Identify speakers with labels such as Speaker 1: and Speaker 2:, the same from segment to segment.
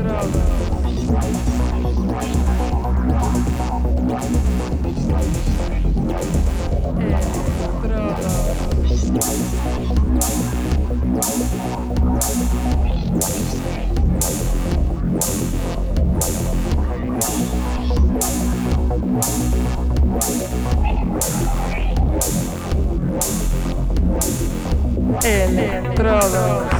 Speaker 1: Entrada. É, Electrodos.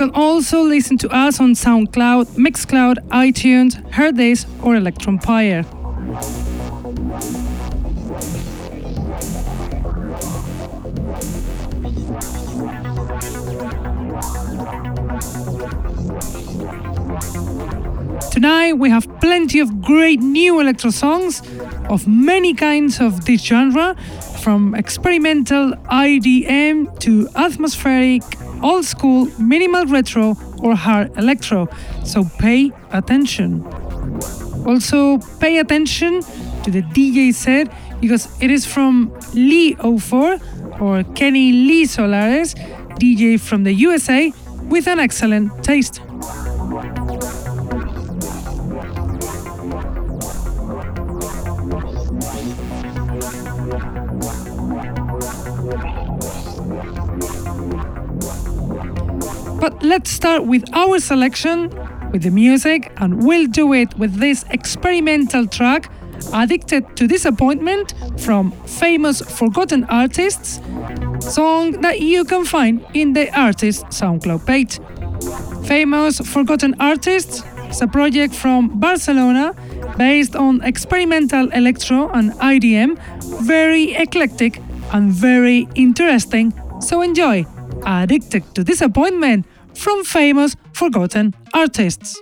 Speaker 1: Can also listen to us on SoundCloud, Mixcloud, iTunes, Hearthis, or Electronpire. Tonight we have plenty of great new electro songs of many kinds of this genre, from experimental IDM to atmospheric old school, minimal retro, or hard electro, so pay attention. Also, pay attention to the DJ set because it is from Lee 04 or Kenny Lee Solares, DJ from the USA, with an excellent taste. But let's start with our selection, with the music, and we'll do it with this experimental track, Addicted to Disappointment, from famous Forgotten Artists, song that you can find in the artist SoundCloud page. Famous Forgotten Artists is a project from Barcelona based on experimental electro and IDM, very eclectic and very interesting. So enjoy! Addicted to Disappointment from famous forgotten artists.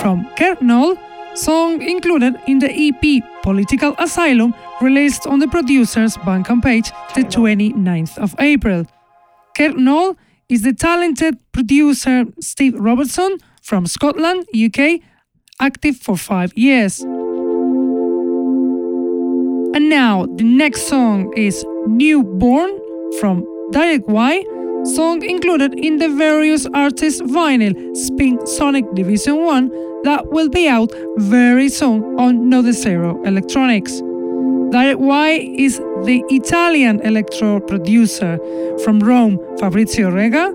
Speaker 1: From Kernol, song included in the EP Political Asylum released on the producer's Bandcamp page the 29th of April. Kernol is the talented producer Steve Robertson from Scotland, UK, active for five years. And now the next song is Newborn from Direct Y song included in the various artists vinyl Spin Sonic Division 1 that will be out very soon on Node Zero Electronics. Direct Y is the Italian electro producer from Rome, Fabrizio Rega,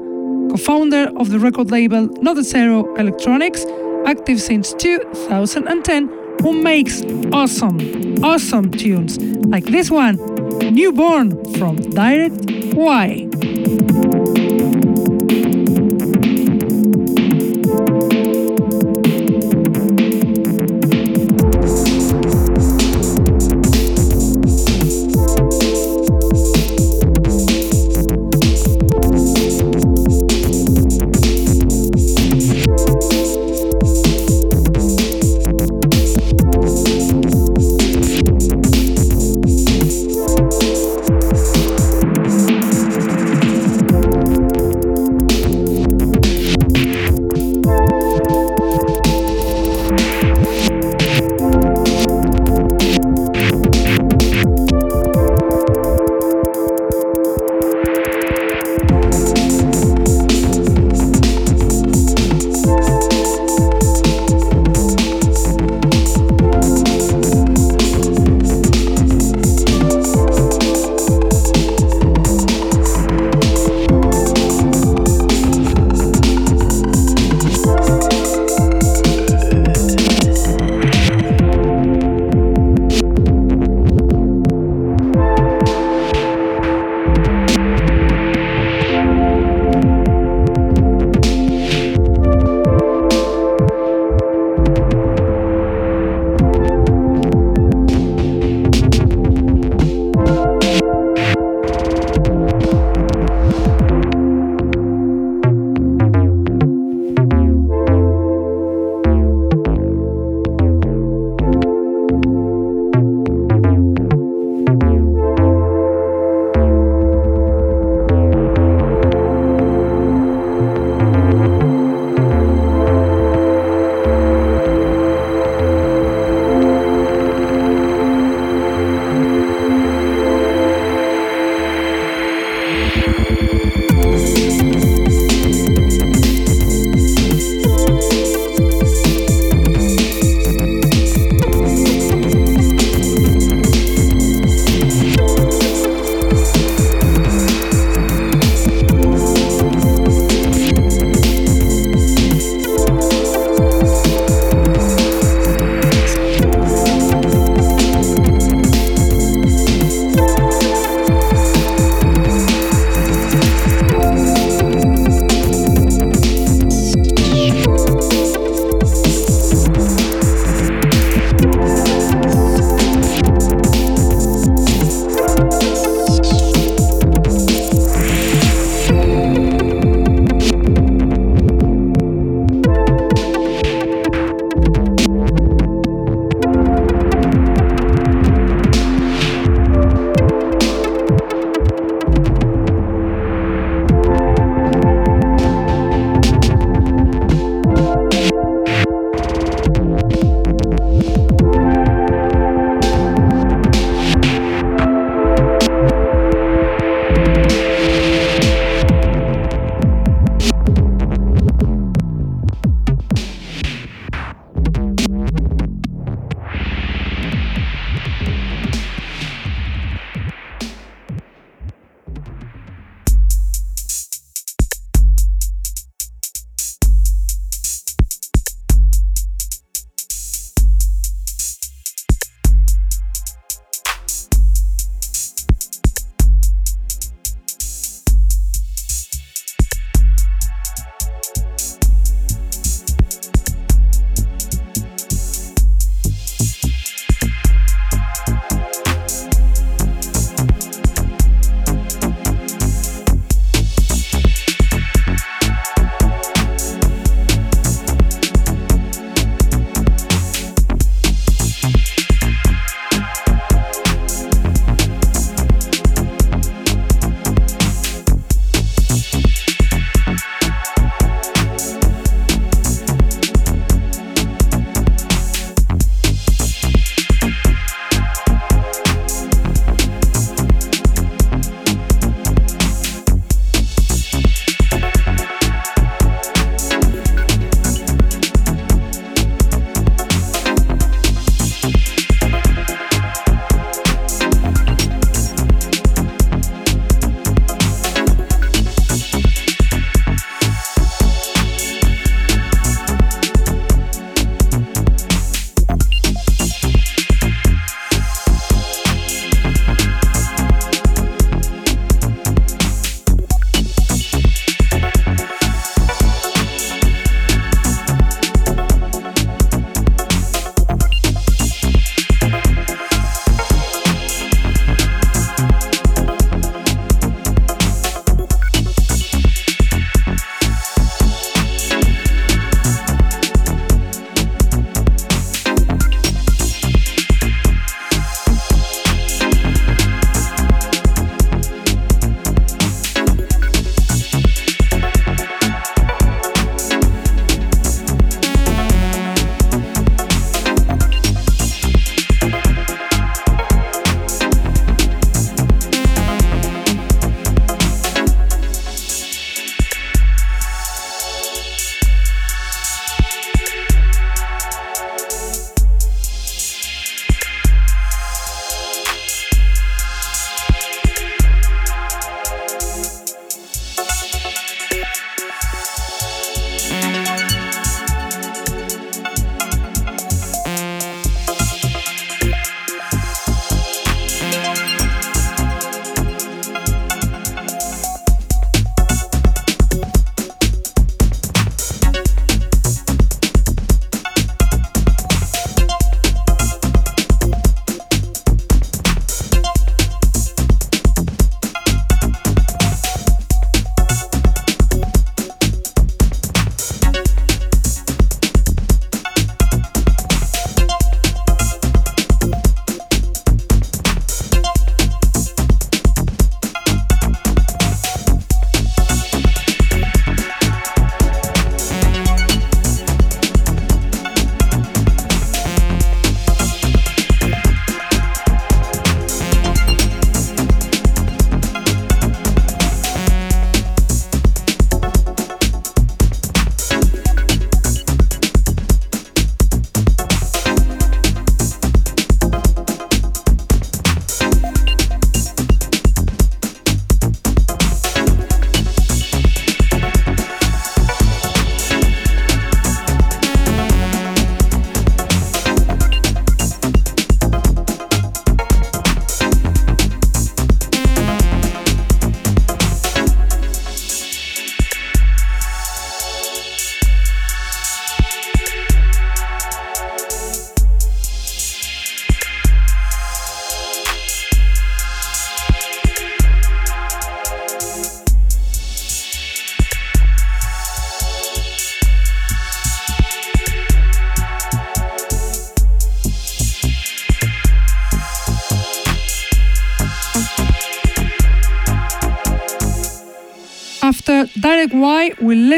Speaker 1: co founder of the record label Node Zero Electronics, active since 2010, who makes awesome, awesome tunes like this one, Newborn from Direct Y.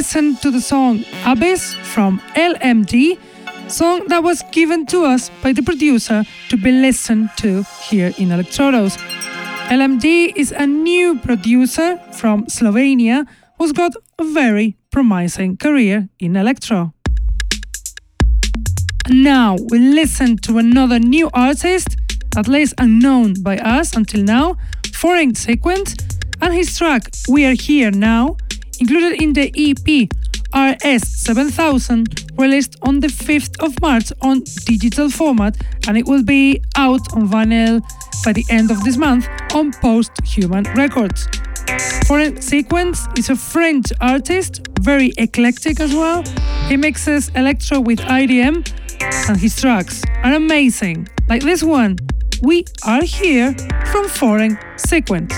Speaker 1: Listened to the song Abyss from LMD, song that was given to us by the producer to be listened to here in Electrodos. LMD is a new producer from Slovenia who's got a very promising career in electro. Now we listen to another new artist, at least unknown by us until now, Foreign Sequence, and his track We Are Here Now, included in the EP RS7000, released on the 5th of March on digital format, and it will be out on vinyl by the end of this month on Post Human Records. Foreign Sequence is a French artist, very eclectic as well. He mixes electro with IDM, and his tracks are amazing, like this one. We are here from Foreign Sequence.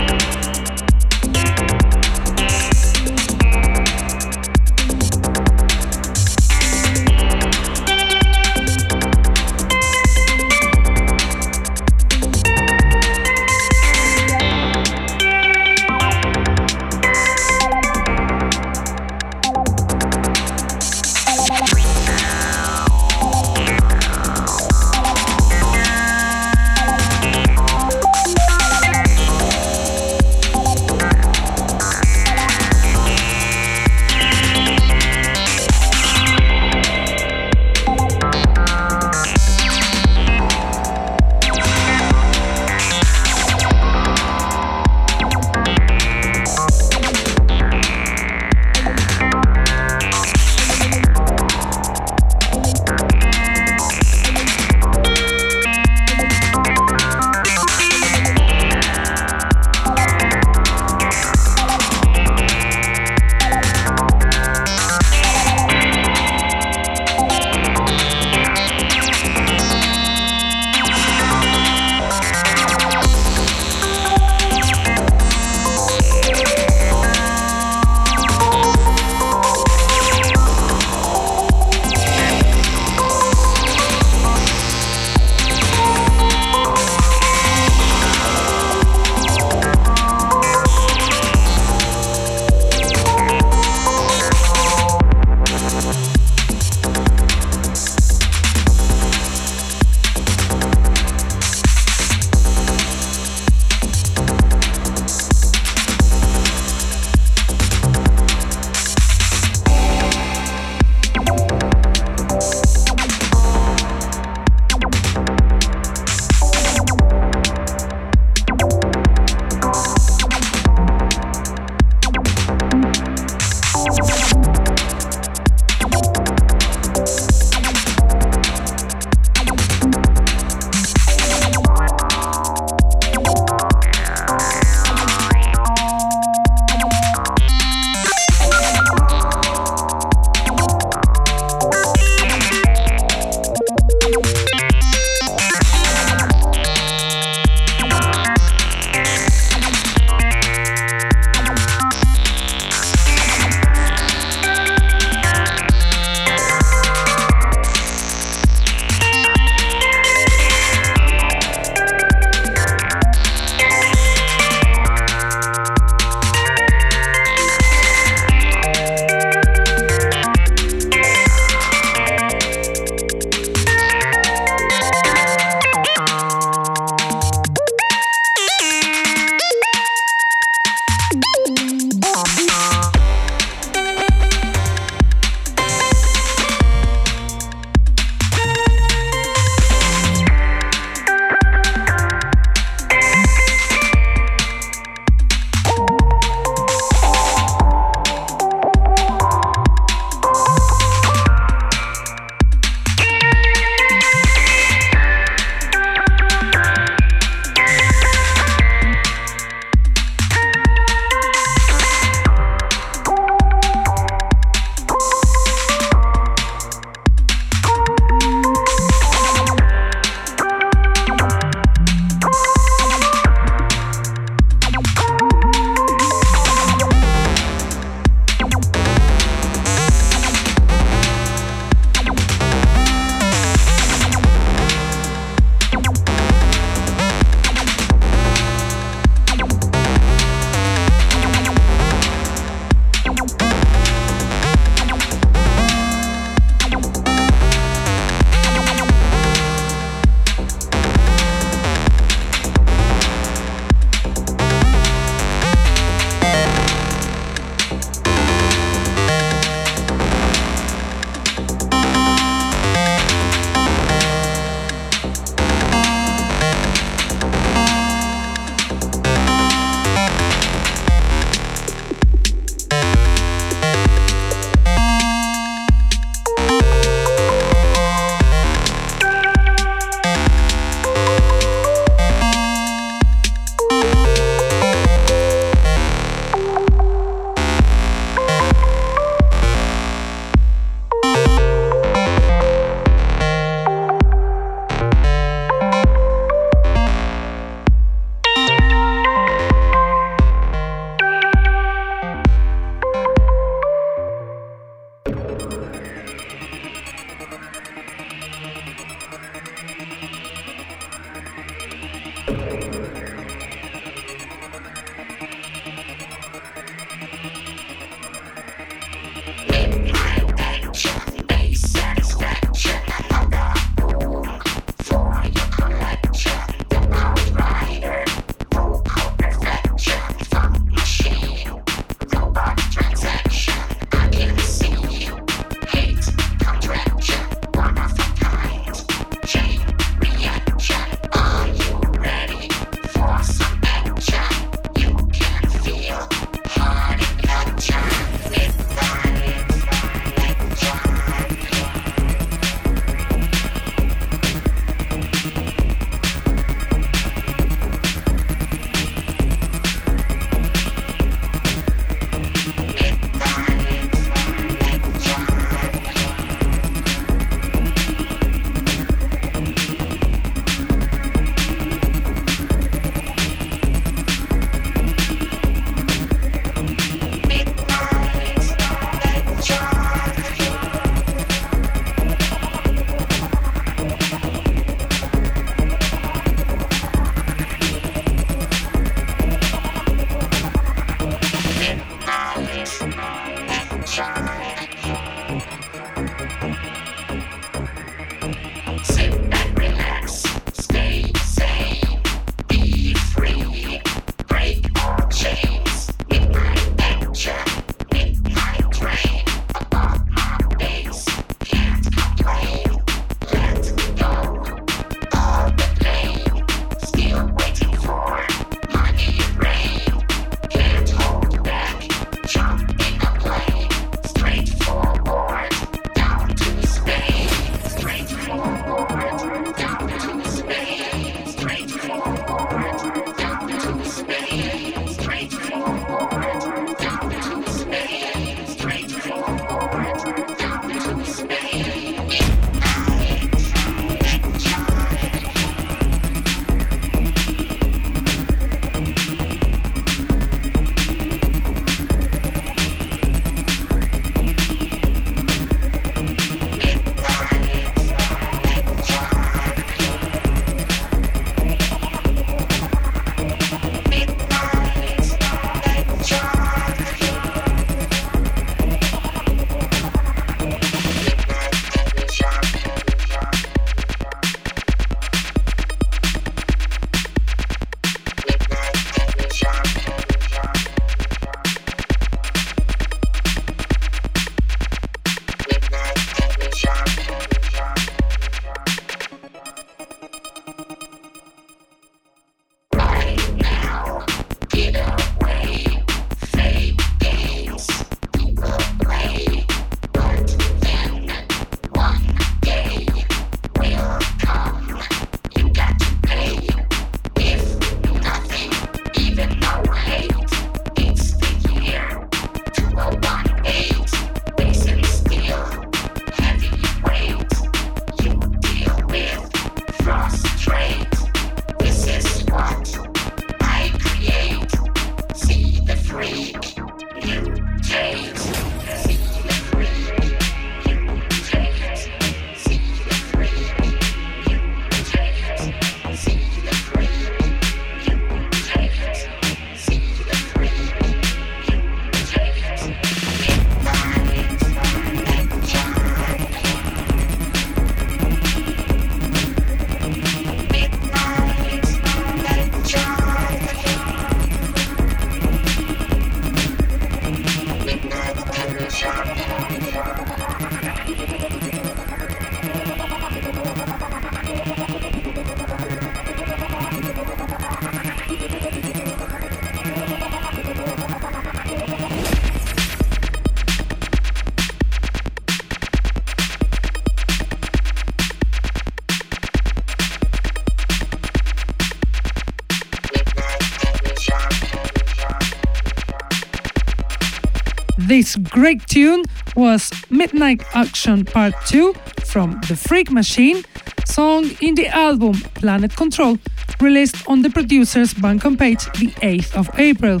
Speaker 1: This great tune was Midnight Action Part 2 from The Freak Machine, song in the album Planet Control, released on the producer's Bandcamp page the 8th of April.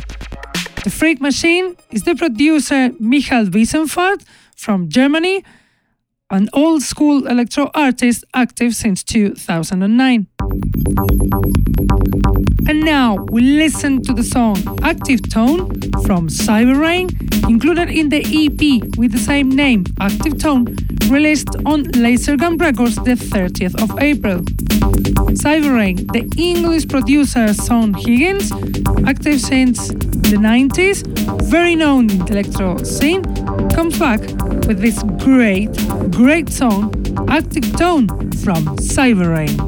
Speaker 1: The Freak Machine is the producer Michael Wiesenfeld from Germany, an old school electro artist active since 2009. And now we listen to the song Active Tone from Cyberrain, included in the EP with the same name, Active Tone, released on Lasergun Records the 30th of April. Cyberrain, the English producer Sean Higgins, active since the 90s, very known in the electro scene, comes back with this great, great song, Active Tone from Cyberrain.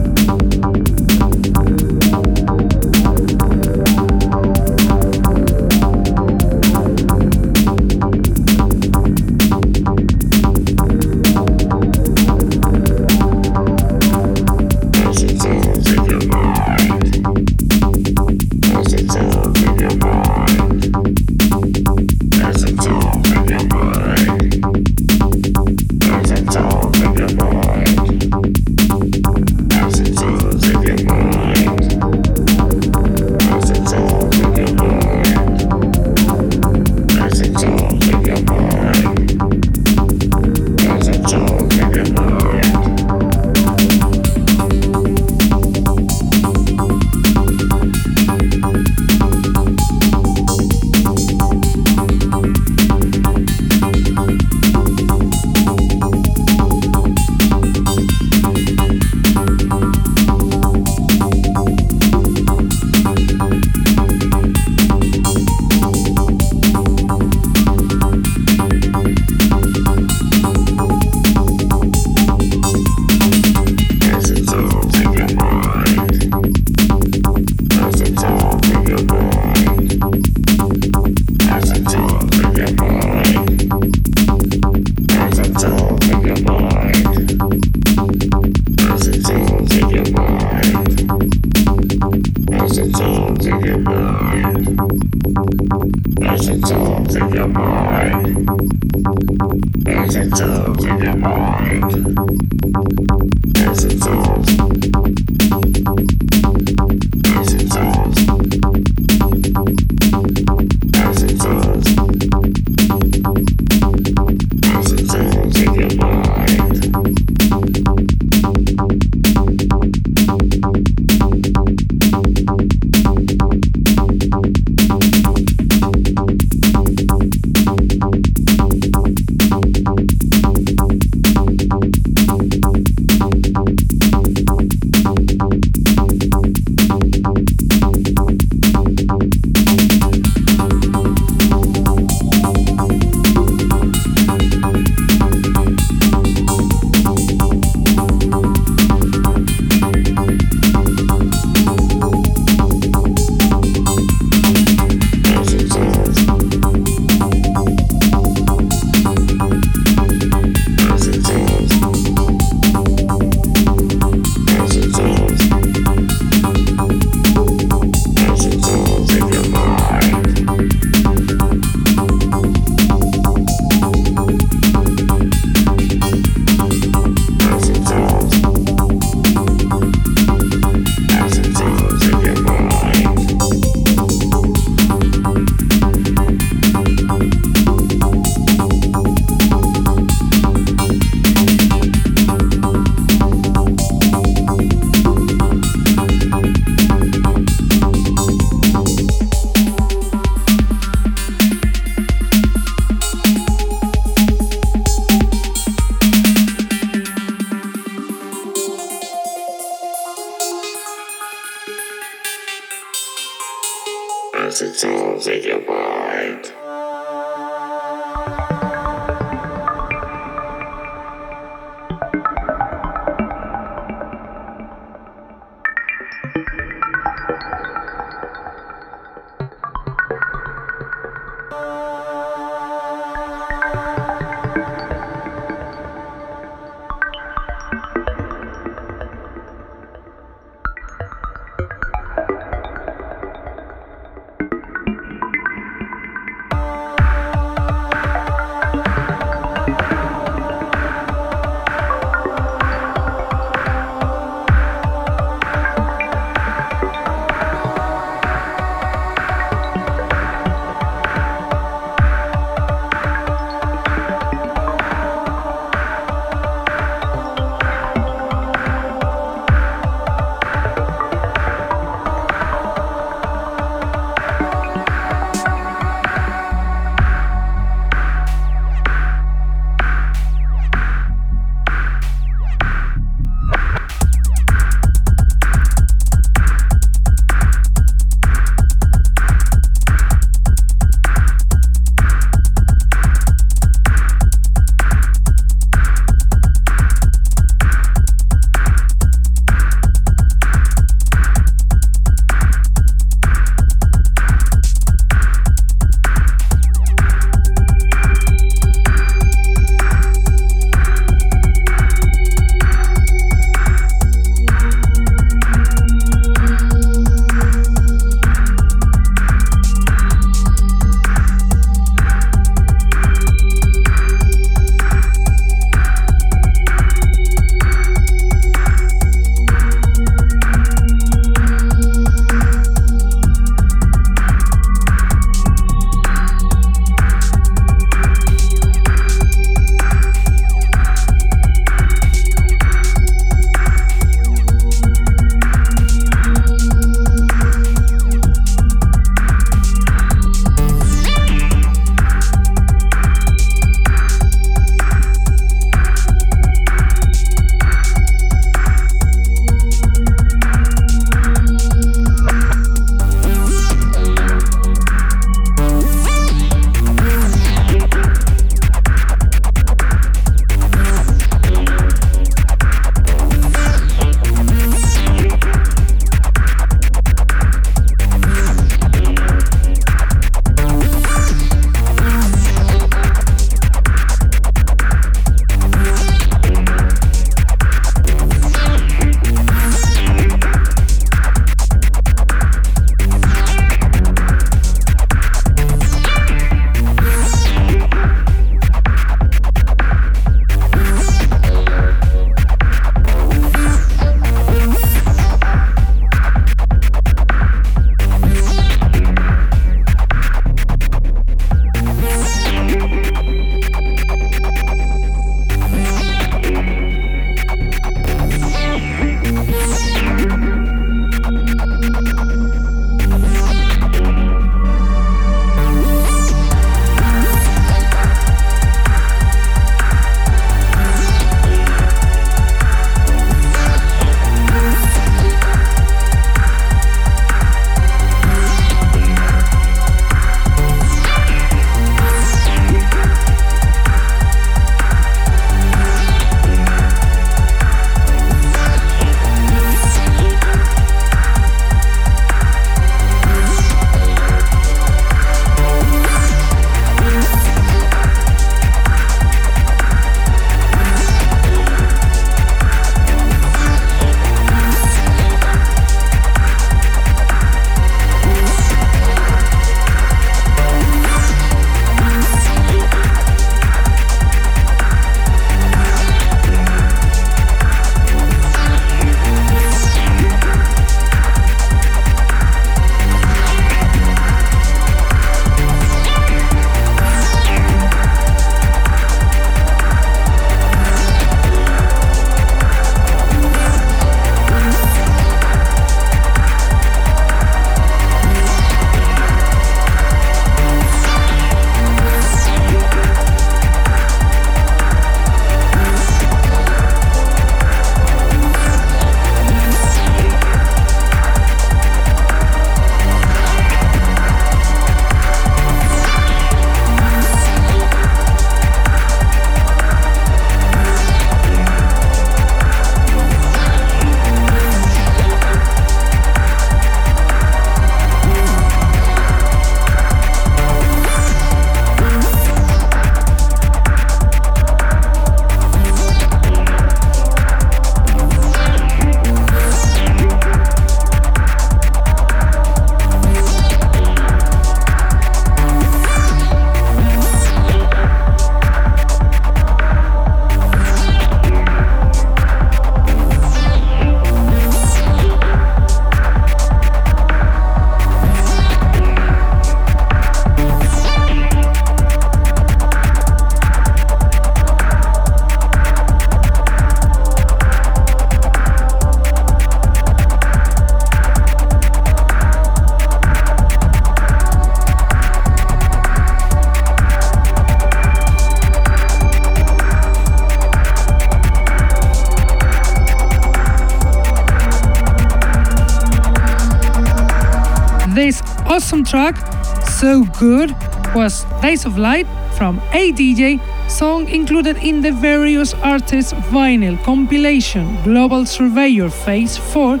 Speaker 1: Good, was Days of Light from ADJ, song included in the various artists vinyl compilation Global Surveyor Phase 4,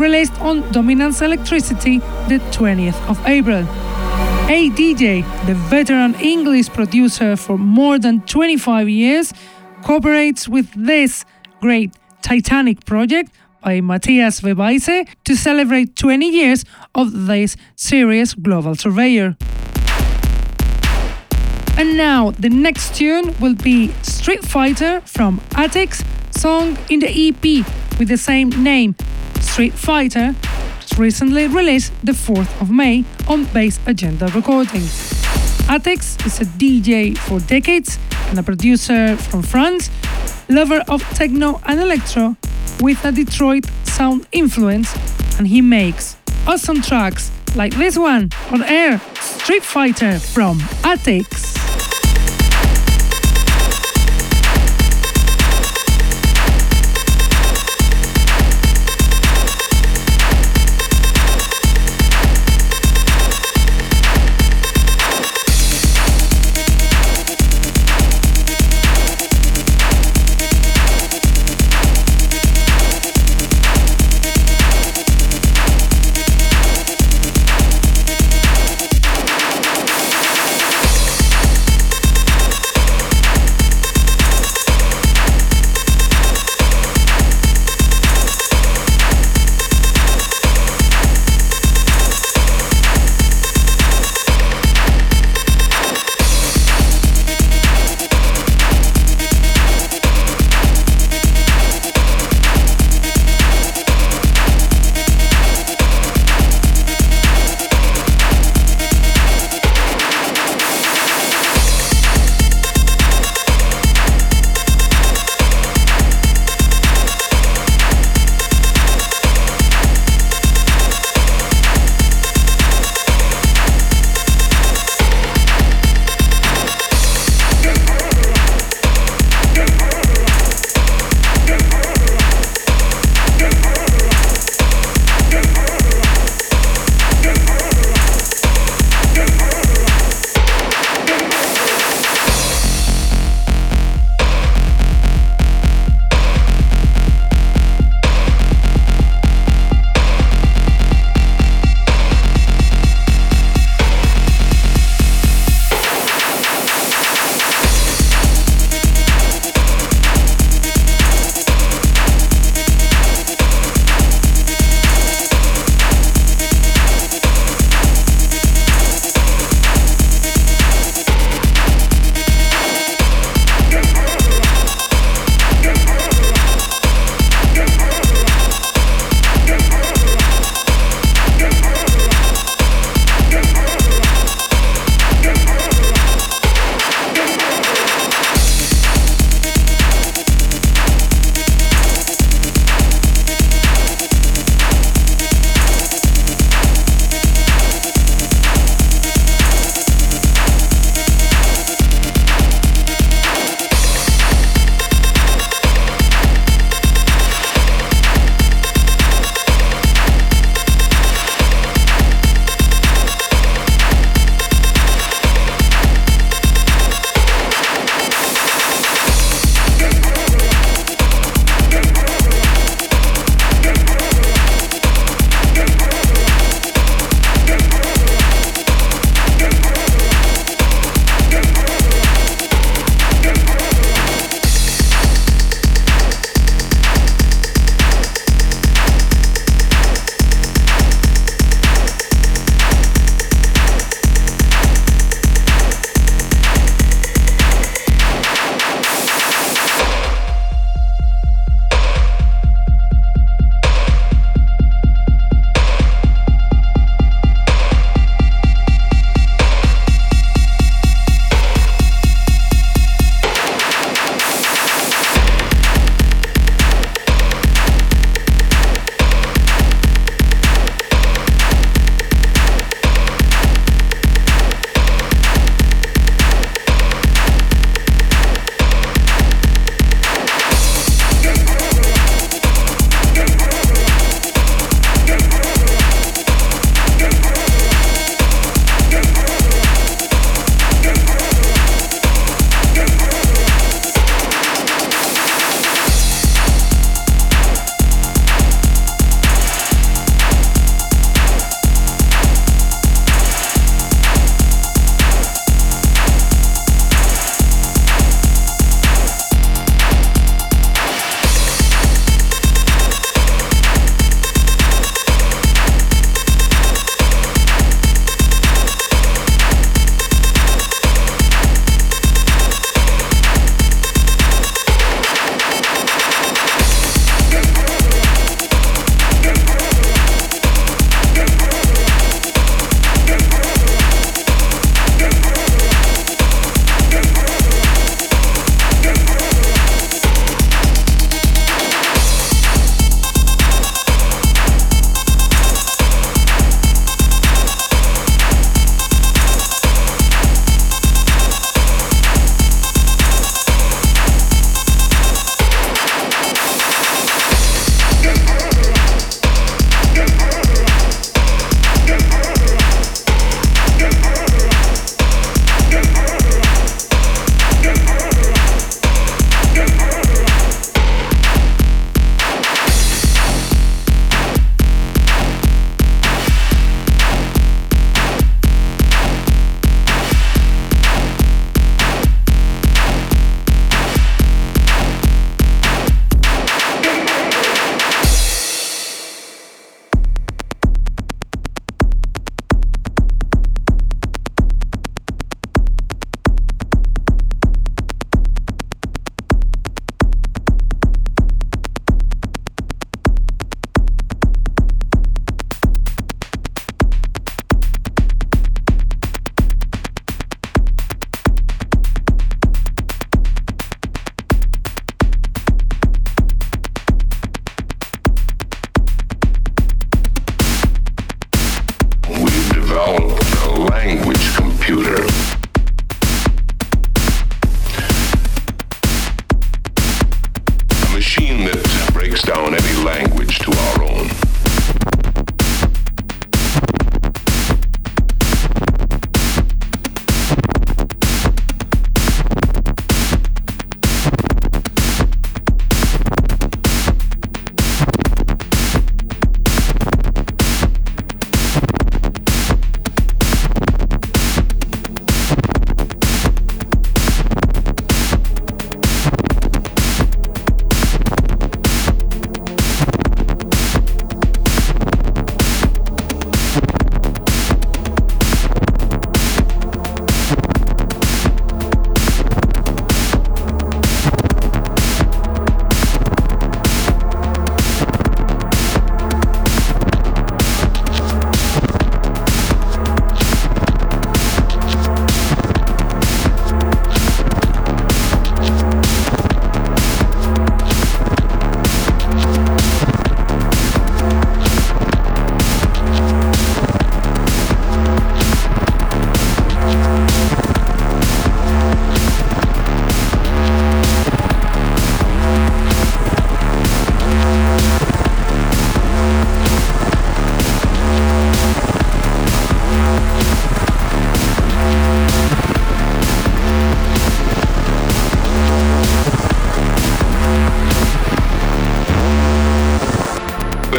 Speaker 1: released on Dominance Electricity the 20th of April. ADJ, the veteran English producer for more than 25 years, cooperates with this great Titanic project by Matthias Webeise to celebrate 20 years of this serious global surveyor. And now the next tune will be Street Fighter from Attics, song in the EP with the same name, Street Fighter, recently released the 4th of May on Bass Agenda Recordings. Attics is a DJ for decades and a producer from France, lover of techno and electro with a Detroit sound influence, and he makes awesome tracks like this one on air Street Fighter from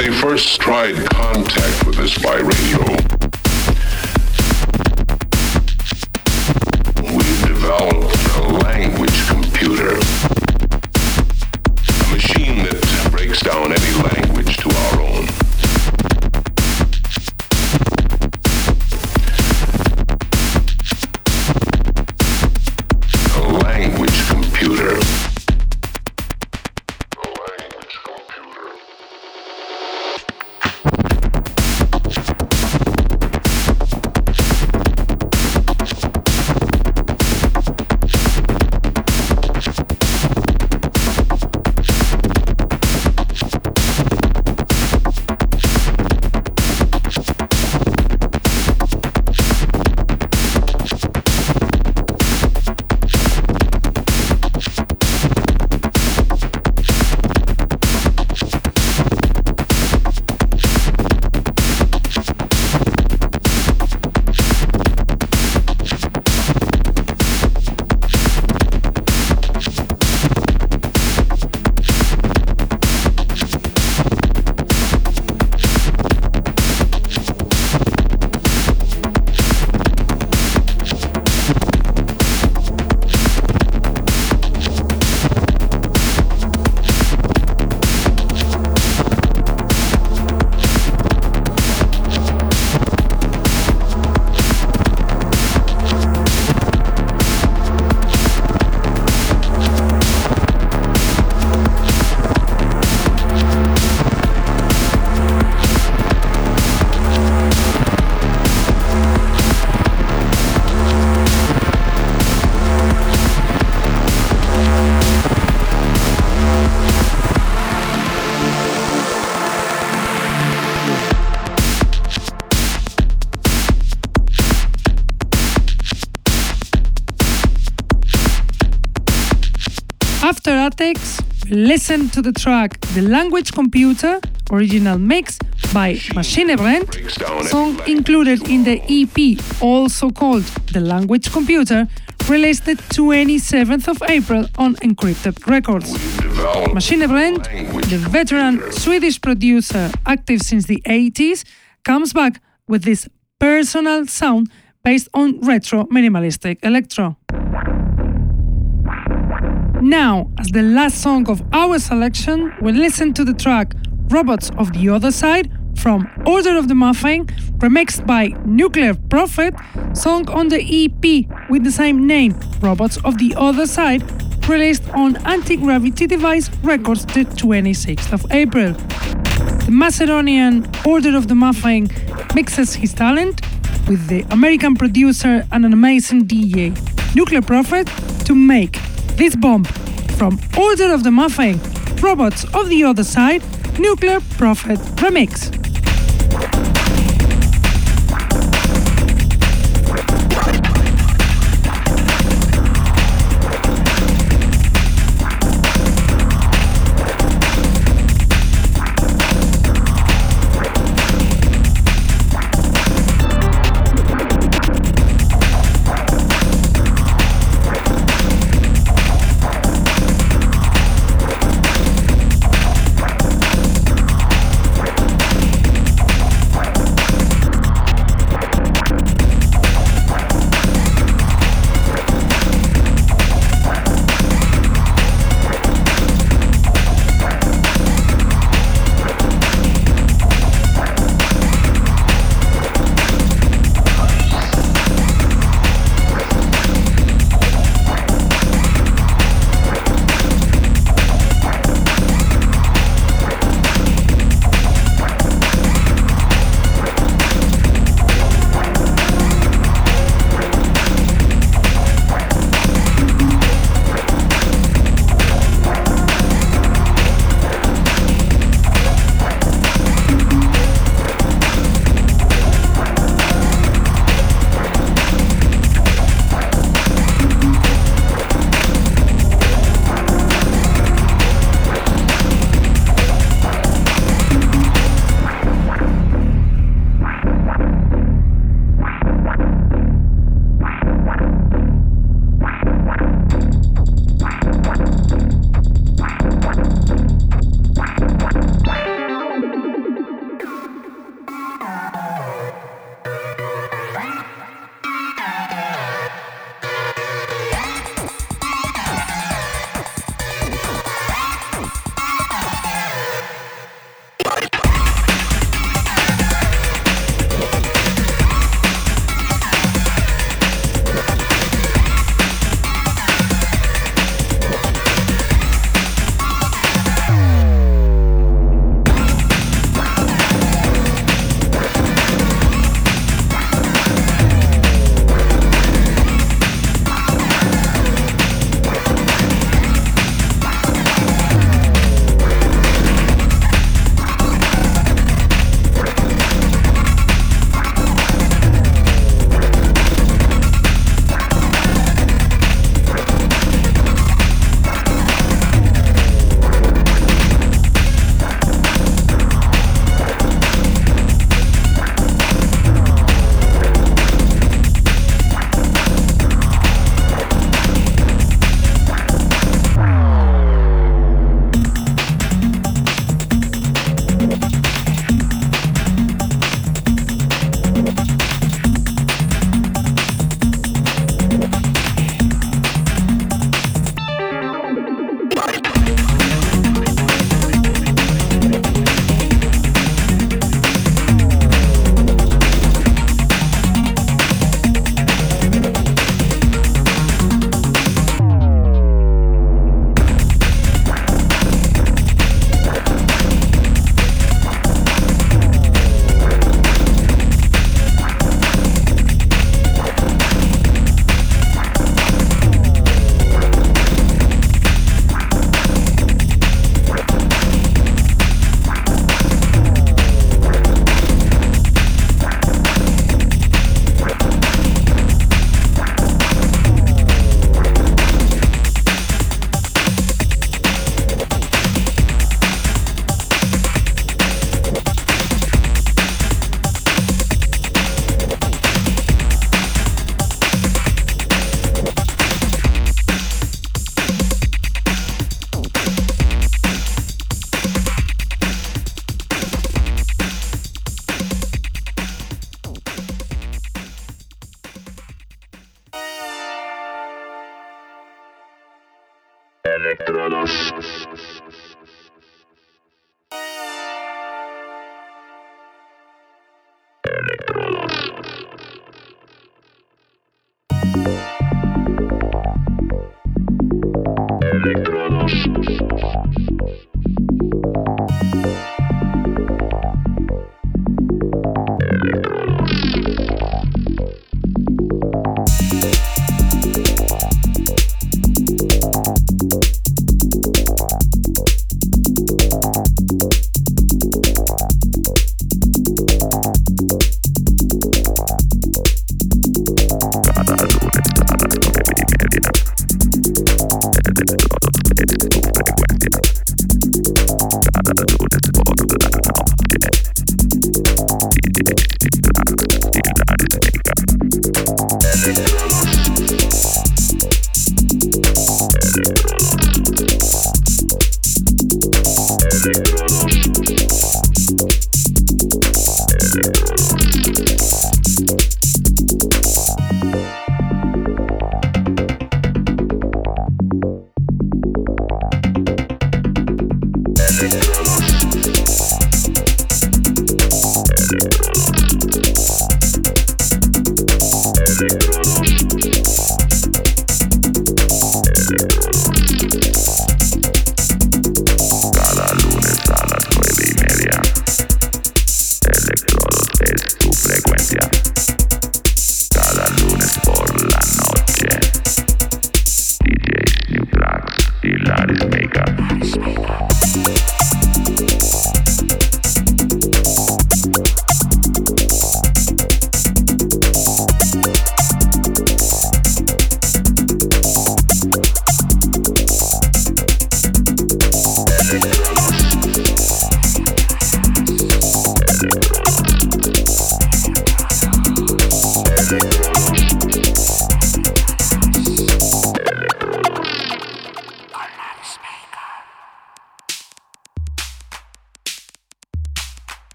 Speaker 1: Attics.
Speaker 2: first tried contact with us by radio,
Speaker 1: listen to the track The Language Computer, original mix by Machine
Speaker 2: any
Speaker 1: song included in the EP, also called The Language Computer, released the 27th of April on Encrypted Records. Machine
Speaker 2: language
Speaker 1: the veteran. Swedish producer active since the 80s, comes back with this personal sound based on retro minimalistic electro. Now, as the last song of our selection, we listen to the track Robots of the Other Side from Order of the Muffin, remixed by Nuclear Prophet, song on the EP with the same name, Robots of the Other Side, released on Anti Gravity Device Records the 26th of April. The Macedonian Order of the Muffin mixes his talent with the American producer and an amazing DJ, Nuclear Prophet, to make this bomb from Order of the Muffin, Robots of the Other Side, Nuclear Prophet Remix.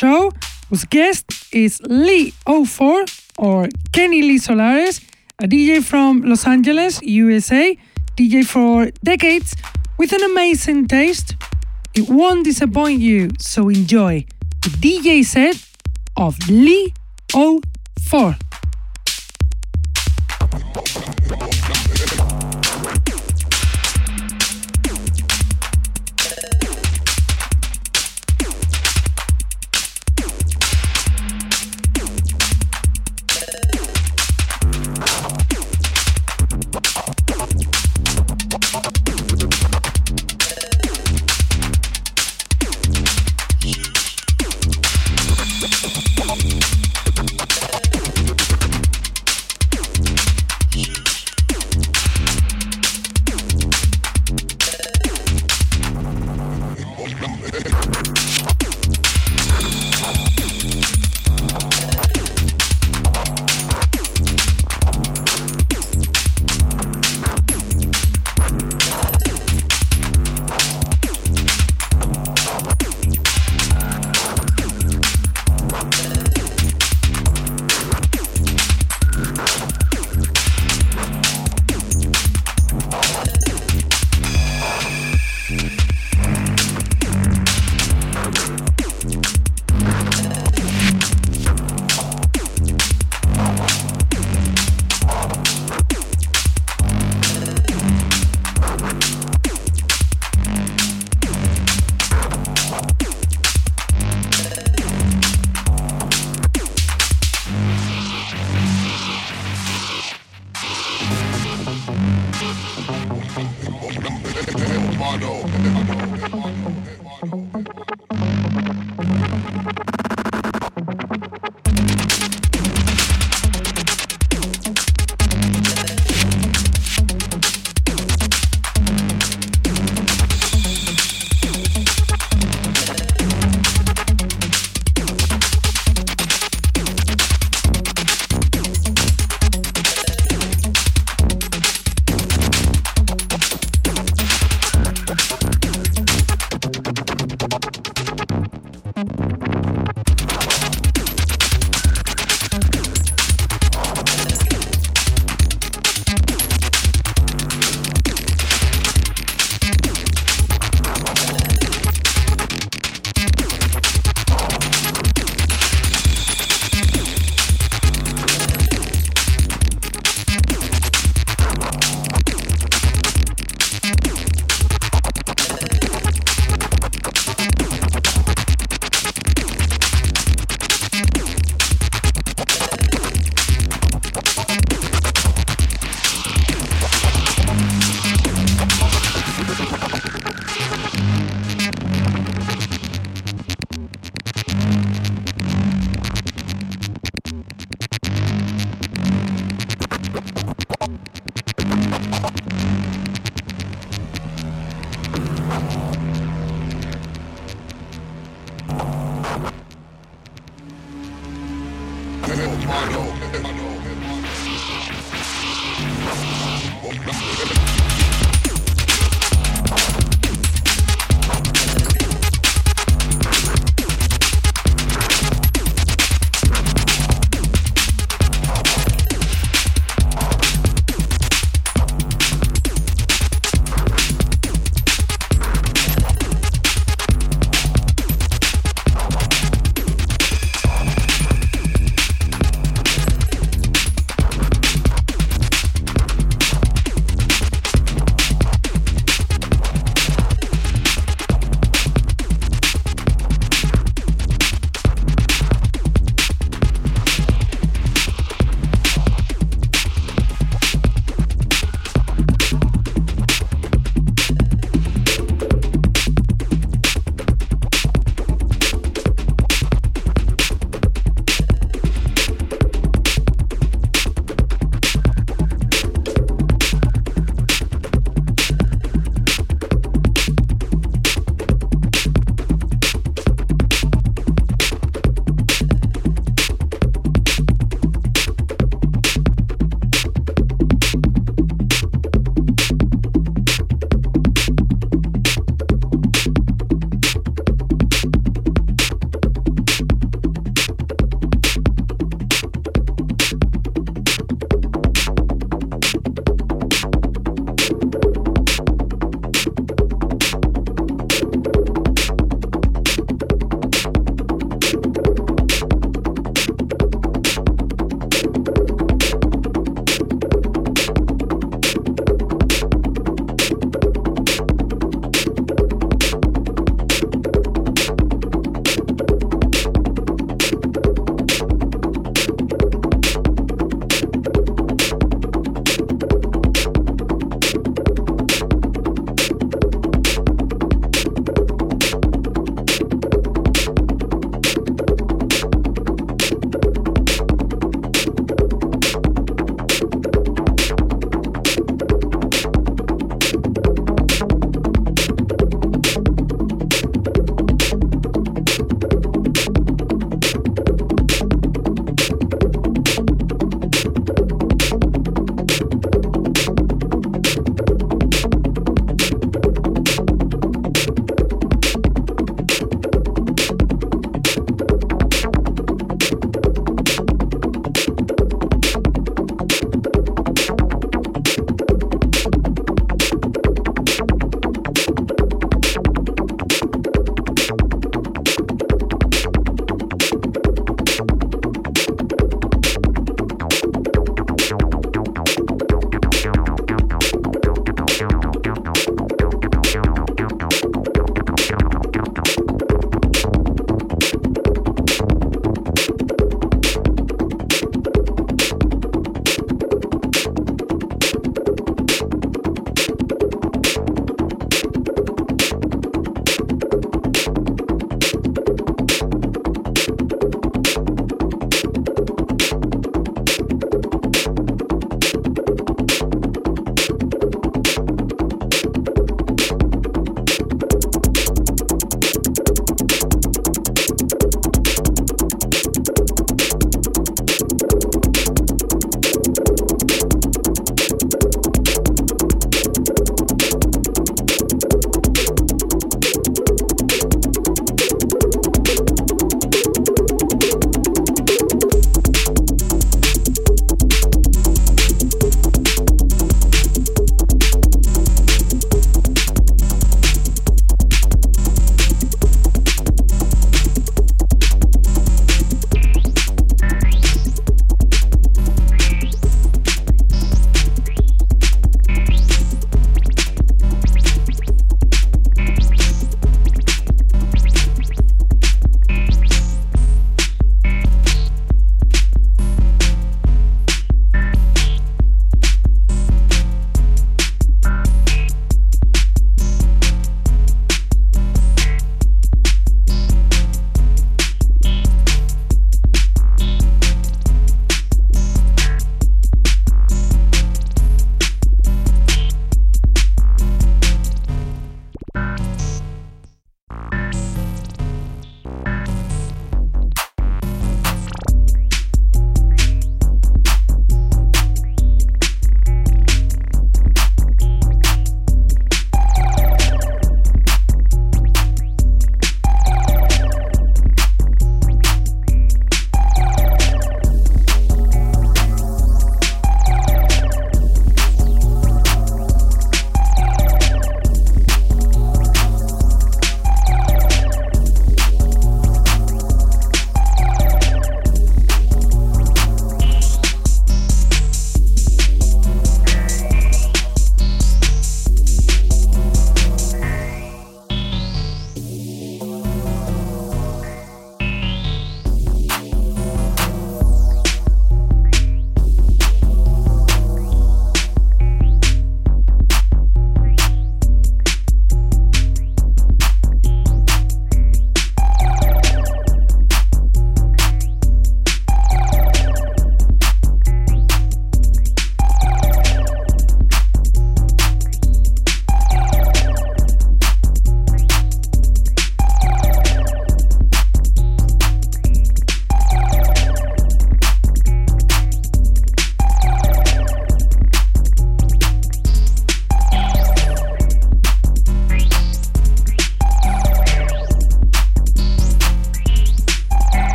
Speaker 1: Show, whose guest is Lee04 or Kenny Lee Solares, a DJ from Los Angeles, USA, DJ for decades with an amazing taste. It won't disappoint you, so enjoy the DJ set of Lee04.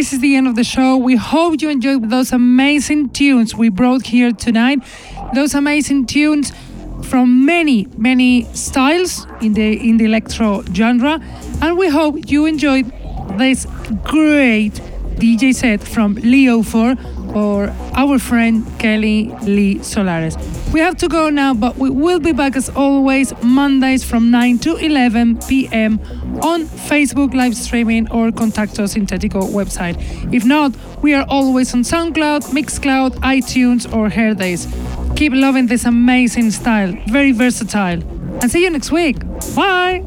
Speaker 1: This is the end of the show. We hope you enjoyed those amazing tunes we brought here tonight. Those amazing tunes from many, many styles in the in the electro genre. And we hope you enjoyed this great DJ set from Leo 4 or our friend Kelly Lee Solares. We have to go now, but we will be back as always Mondays from 9 to 11 p.m. on Facebook live streaming or Contacto Sintetico website. If not, we are always on SoundCloud, Mixcloud, iTunes, or Hairdays. Keep loving this amazing style, very versatile. And see you next week. Bye!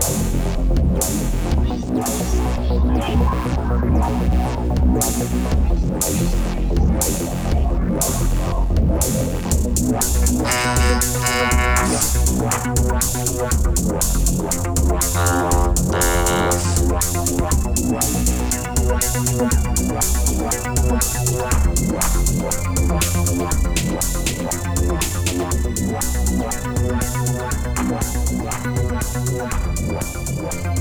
Speaker 1: Thank Wow.